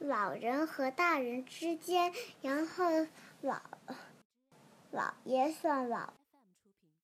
老人和大人之间然后老老爷算老。